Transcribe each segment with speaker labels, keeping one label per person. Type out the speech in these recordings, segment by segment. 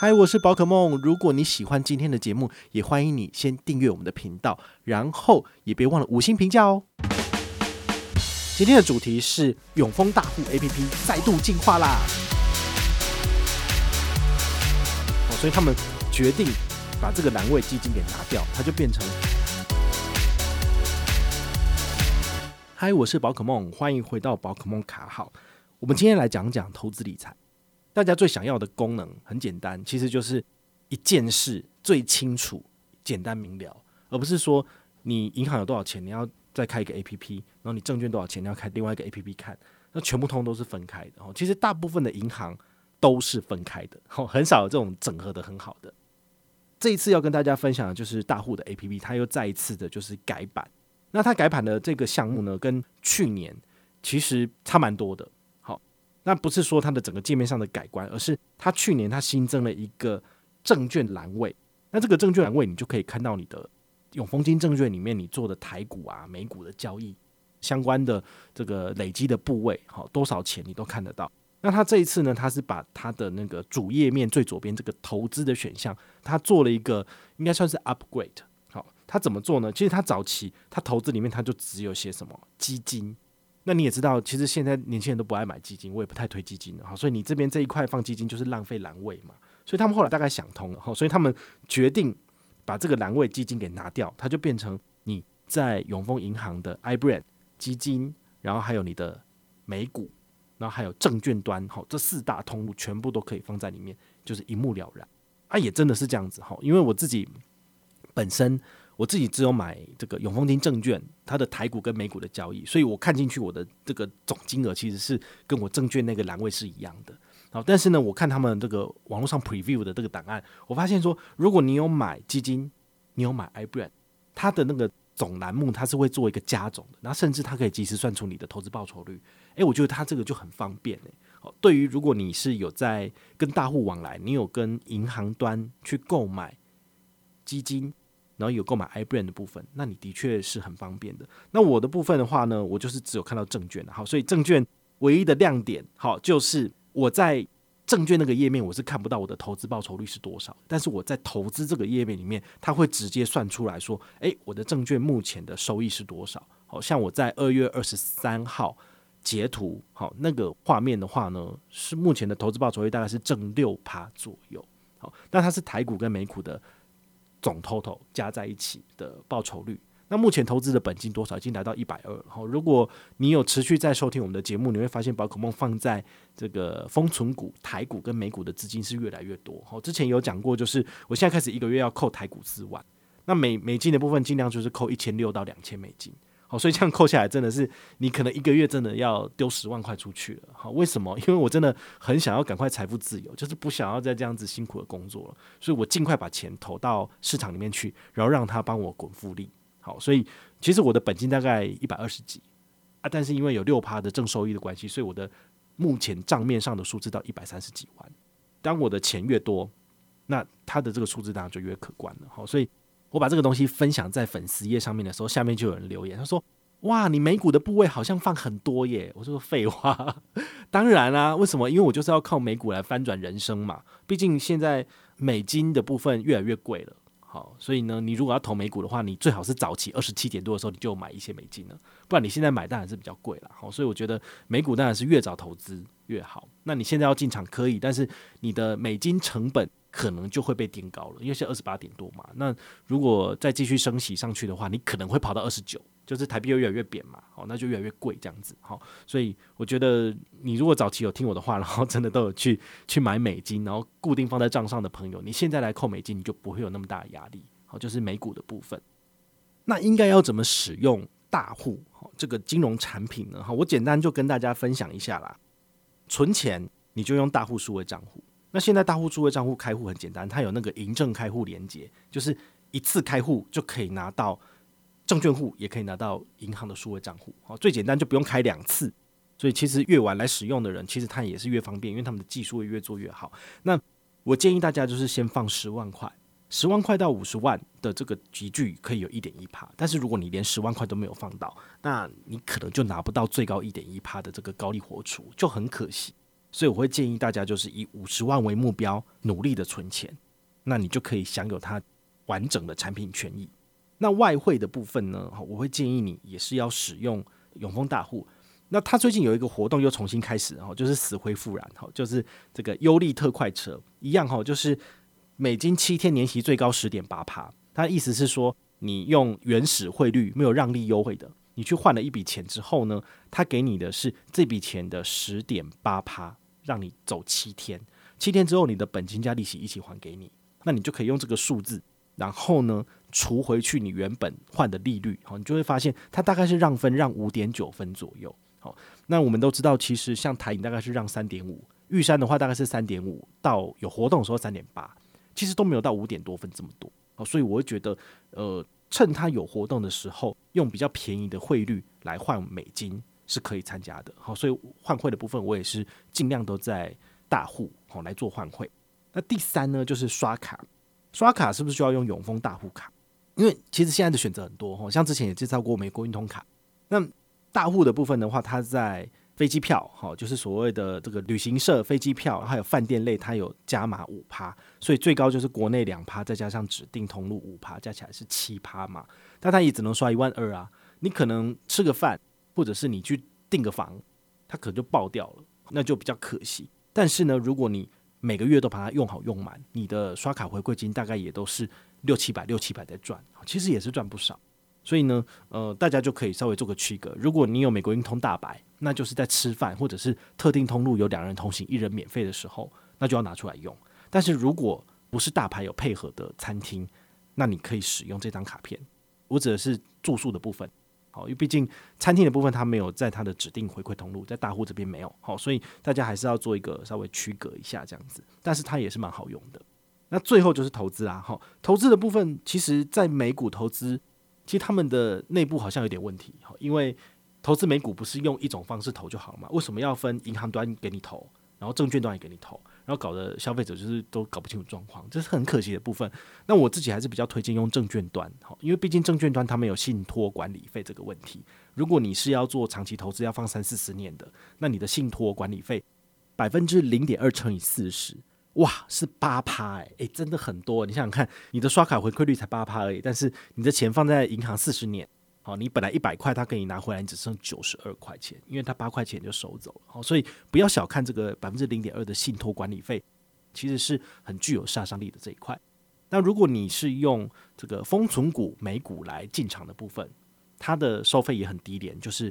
Speaker 1: 嗨，我是宝可梦。如果你喜欢今天的节目，也欢迎你先订阅我们的频道，然后也别忘了五星评价哦。今天的主题是永丰大户 APP 再度进化啦！哦，所以他们决定把这个蓝位基金给拿掉，它就变成。嗨，我是宝可梦，欢迎回到宝可梦卡号。我们今天来讲讲投资理财。大家最想要的功能很简单，其实就是一件事最清楚、简单明了，而不是说你银行有多少钱，你要再开一个 APP，然后你证券多少钱，你要开另外一个 APP 看，那全部通都是分开的。哦其实大部分的银行都是分开的，很少有这种整合的很好的。这一次要跟大家分享的就是大户的 APP，它又再一次的就是改版。那它改版的这个项目呢，跟去年其实差蛮多的。那不是说它的整个界面上的改观，而是它去年它新增了一个证券栏位。那这个证券栏位，你就可以看到你的永丰金证券里面你做的台股啊、美股的交易相关的这个累积的部位，好多少钱你都看得到。那它这一次呢，它是把它的那个主页面最左边这个投资的选项，它做了一个应该算是 upgrade。好，它怎么做呢？其实它早期它投资里面它就只有些什么基金。那你也知道，其实现在年轻人都不爱买基金，我也不太推基金了哈。所以你这边这一块放基金就是浪费栏位嘛。所以他们后来大概想通了哈，所以他们决定把这个栏位基金给拿掉，它就变成你在永丰银行的 iBrand 基金，然后还有你的美股，然后还有证券端哈，这四大通路全部都可以放在里面，就是一目了然。啊，也真的是这样子哈，因为我自己本身。我自己只有买这个永丰金证券，它的台股跟美股的交易，所以我看进去我的这个总金额其实是跟我证券那个栏位是一样的。好，但是呢，我看他们这个网络上 preview 的这个档案，我发现说，如果你有买基金，你有买 iBrand，它的那个总栏目它是会做一个加总的，然后甚至它可以及时算出你的投资报酬率。诶，我觉得它这个就很方便诶。好，对于如果你是有在跟大户往来，你有跟银行端去购买基金。然后有购买 iBrand 的部分，那你的确是很方便的。那我的部分的话呢，我就是只有看到证券，好，所以证券唯一的亮点，好，就是我在证券那个页面我是看不到我的投资报酬率是多少，但是我在投资这个页面里面，它会直接算出来说，诶，我的证券目前的收益是多少？好像我在二月二十三号截图，好，那个画面的话呢，是目前的投资报酬率大概是正六趴左右，好，那它是台股跟美股的。总 total 加在一起的报酬率，那目前投资的本金多少？已经来到一百二。好，如果你有持续在收听我们的节目，你会发现宝可梦放在这个封存股、台股跟美股的资金是越来越多。好，之前有讲过，就是我现在开始一个月要扣台股四万，那美美金的部分尽量就是扣一千六到两千美金。好，所以这样扣下来真的是你可能一个月真的要丢十万块出去了。好，为什么？因为我真的很想要赶快财富自由，就是不想要再这样子辛苦的工作了，所以我尽快把钱投到市场里面去，然后让他帮我滚复利。好，所以其实我的本金大概一百二十几啊，但是因为有六趴的正收益的关系，所以我的目前账面上的数字到一百三十几万。当我的钱越多，那它的这个数字当然就越可观了。好，所以。我把这个东西分享在粉丝页上面的时候，下面就有人留言，他说：“哇，你美股的部位好像放很多耶！”我说：“废话，当然啦，为什么？因为我就是要靠美股来翻转人生嘛。毕竟现在美金的部分越来越贵了，好，所以呢，你如果要投美股的话，你最好是早期二十七点多的时候你就买一些美金了，不然你现在买当然是比较贵了。好，所以我觉得美股当然是越早投资越好。那你现在要进场可以，但是你的美金成本。”可能就会被垫高了，因为是二十八点多嘛。那如果再继续升息上去的话，你可能会跑到二十九，就是台币又越来越贬嘛。好，那就越来越贵这样子。好，所以我觉得你如果早期有听我的话，然后真的都有去去买美金，然后固定放在账上的朋友，你现在来扣美金，你就不会有那么大的压力。好，就是美股的部分。那应该要怎么使用大户好这个金融产品呢？哈，我简单就跟大家分享一下啦。存钱你就用大户数位账户。那现在大户数位账户开户很简单，它有那个银证开户连接，就是一次开户就可以拿到证券户，也可以拿到银行的数位账户。好，最简单就不用开两次，所以其实越晚来使用的人，其实他也是越方便，因为他们的技术会越做越好。那我建议大家就是先放十万块，十万块到五十万的这个集聚可以有一点一趴，但是如果你连十万块都没有放到，那你可能就拿不到最高一点一趴的这个高利活储，就很可惜。所以我会建议大家就是以五十万为目标，努力的存钱，那你就可以享有它完整的产品权益。那外汇的部分呢，我会建议你也是要使用永丰大户。那他最近有一个活动又重新开始，哈，就是死灰复燃，哈，就是这个优利特快车一样，哈，就是美金七天年息最高十点八趴。他意思是说，你用原始汇率没有让利优惠的，你去换了一笔钱之后呢，他给你的是这笔钱的十点八趴，让你走七天，七天之后你的本金加利息一起还给你，那你就可以用这个数字，然后呢，除回去你原本换的利率，好，你就会发现它大概是让分让五点九分左右。好，那我们都知道，其实像台银大概是让三点五，玉山的话大概是三点五，到有活动的时候三点八，其实都没有到五点多分这么多。好，所以我会觉得，呃，趁它有活动的时候，用比较便宜的汇率来换美金是可以参加的。好，所以换汇的部分我也是尽量都在大户好来做换汇。那第三呢，就是刷卡，刷卡是不是需要用永丰大户卡？因为其实现在的选择很多哈，像之前也介绍过美国运通卡，那。大户的部分的话，它在飞机票，好，就是所谓的这个旅行社飞机票，还有饭店类，它有加码五趴，所以最高就是国内两趴，再加上指定通路五趴，加起来是七趴嘛。但它也只能刷一万二啊。你可能吃个饭，或者是你去订个房，它可能就爆掉了，那就比较可惜。但是呢，如果你每个月都把它用好用满，你的刷卡回馈金大概也都是六七百六七百在赚，其实也是赚不少。所以呢，呃，大家就可以稍微做个区隔。如果你有美国运通大白，那就是在吃饭或者是特定通路有两人同行一人免费的时候，那就要拿出来用。但是如果不是大牌有配合的餐厅，那你可以使用这张卡片。我指的是住宿的部分，好，因为毕竟餐厅的部分它没有在它的指定回馈通路，在大户这边没有，好，所以大家还是要做一个稍微区隔一下这样子。但是它也是蛮好用的。那最后就是投资啦，好，投资的部分，其实在美股投资。其实他们的内部好像有点问题，因为投资美股不是用一种方式投就好了吗？为什么要分银行端给你投，然后证券端也给你投，然后搞得消费者就是都搞不清楚状况，这是很可惜的部分。那我自己还是比较推荐用证券端，好因为毕竟证券端他们有信托管理费这个问题。如果你是要做长期投资，要放三四十年的，那你的信托管理费百分之零点二乘以四十。哇，是八趴哎，哎，真的很多。你想想看，你的刷卡回馈率才八趴而已，但是你的钱放在银行四十年，好，你本来一百块，他给你拿回来，你只剩九十二块钱，因为他八块钱就收走了。好，所以不要小看这个百分之零点二的信托管理费，其实是很具有杀伤力的这一块。那如果你是用这个封存股美股来进场的部分，它的收费也很低廉，就是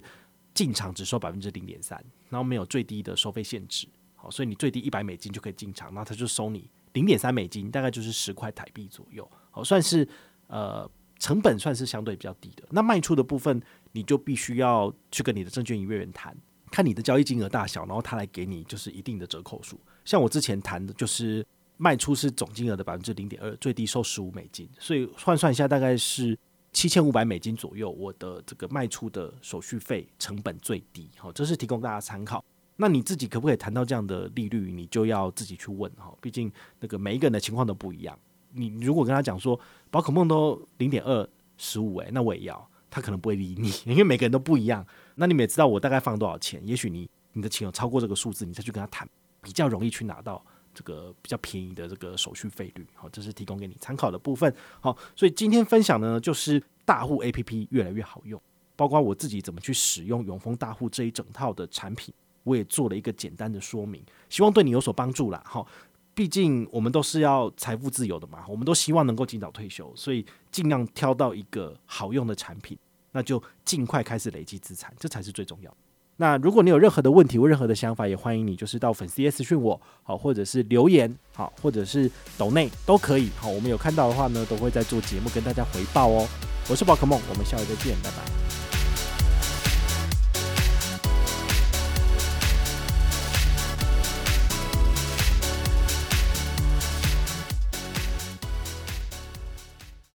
Speaker 1: 进场只收百分之零点三，然后没有最低的收费限制。好，所以你最低一百美金就可以进场，那他就收你零点三美金，大概就是十块台币左右。好，算是呃成本算是相对比较低的。那卖出的部分，你就必须要去跟你的证券营业员谈，看你的交易金额大小，然后他来给你就是一定的折扣数。像我之前谈的就是卖出是总金额的百分之零点二，最低收十五美金，所以换算一下大概是七千五百美金左右。我的这个卖出的手续费成本最低。好，这是提供大家参考。那你自己可不可以谈到这样的利率？你就要自己去问哈，毕竟那个每一个人的情况都不一样。你如果跟他讲说宝可梦都零点二十五，诶，那我也要，他可能不会理你，因为每个人都不一样。那你们也知道我大概放多少钱？也许你你的钱有超过这个数字，你再去跟他谈，比较容易去拿到这个比较便宜的这个手续费率。好，这是提供给你参考的部分。好，所以今天分享的呢，就是大户 APP 越来越好用，包括我自己怎么去使用永丰大户这一整套的产品。我也做了一个简单的说明，希望对你有所帮助啦。好，毕竟我们都是要财富自由的嘛，我们都希望能够尽早退休，所以尽量挑到一个好用的产品，那就尽快开始累积资产，这才是最重要。那如果你有任何的问题或任何的想法，也欢迎你就是到粉丝页私讯我，好，或者是留言，好，或者是抖内都可以。好，我们有看到的话呢，都会在做节目跟大家回报哦。我是宝可梦，我们下回再见，拜拜。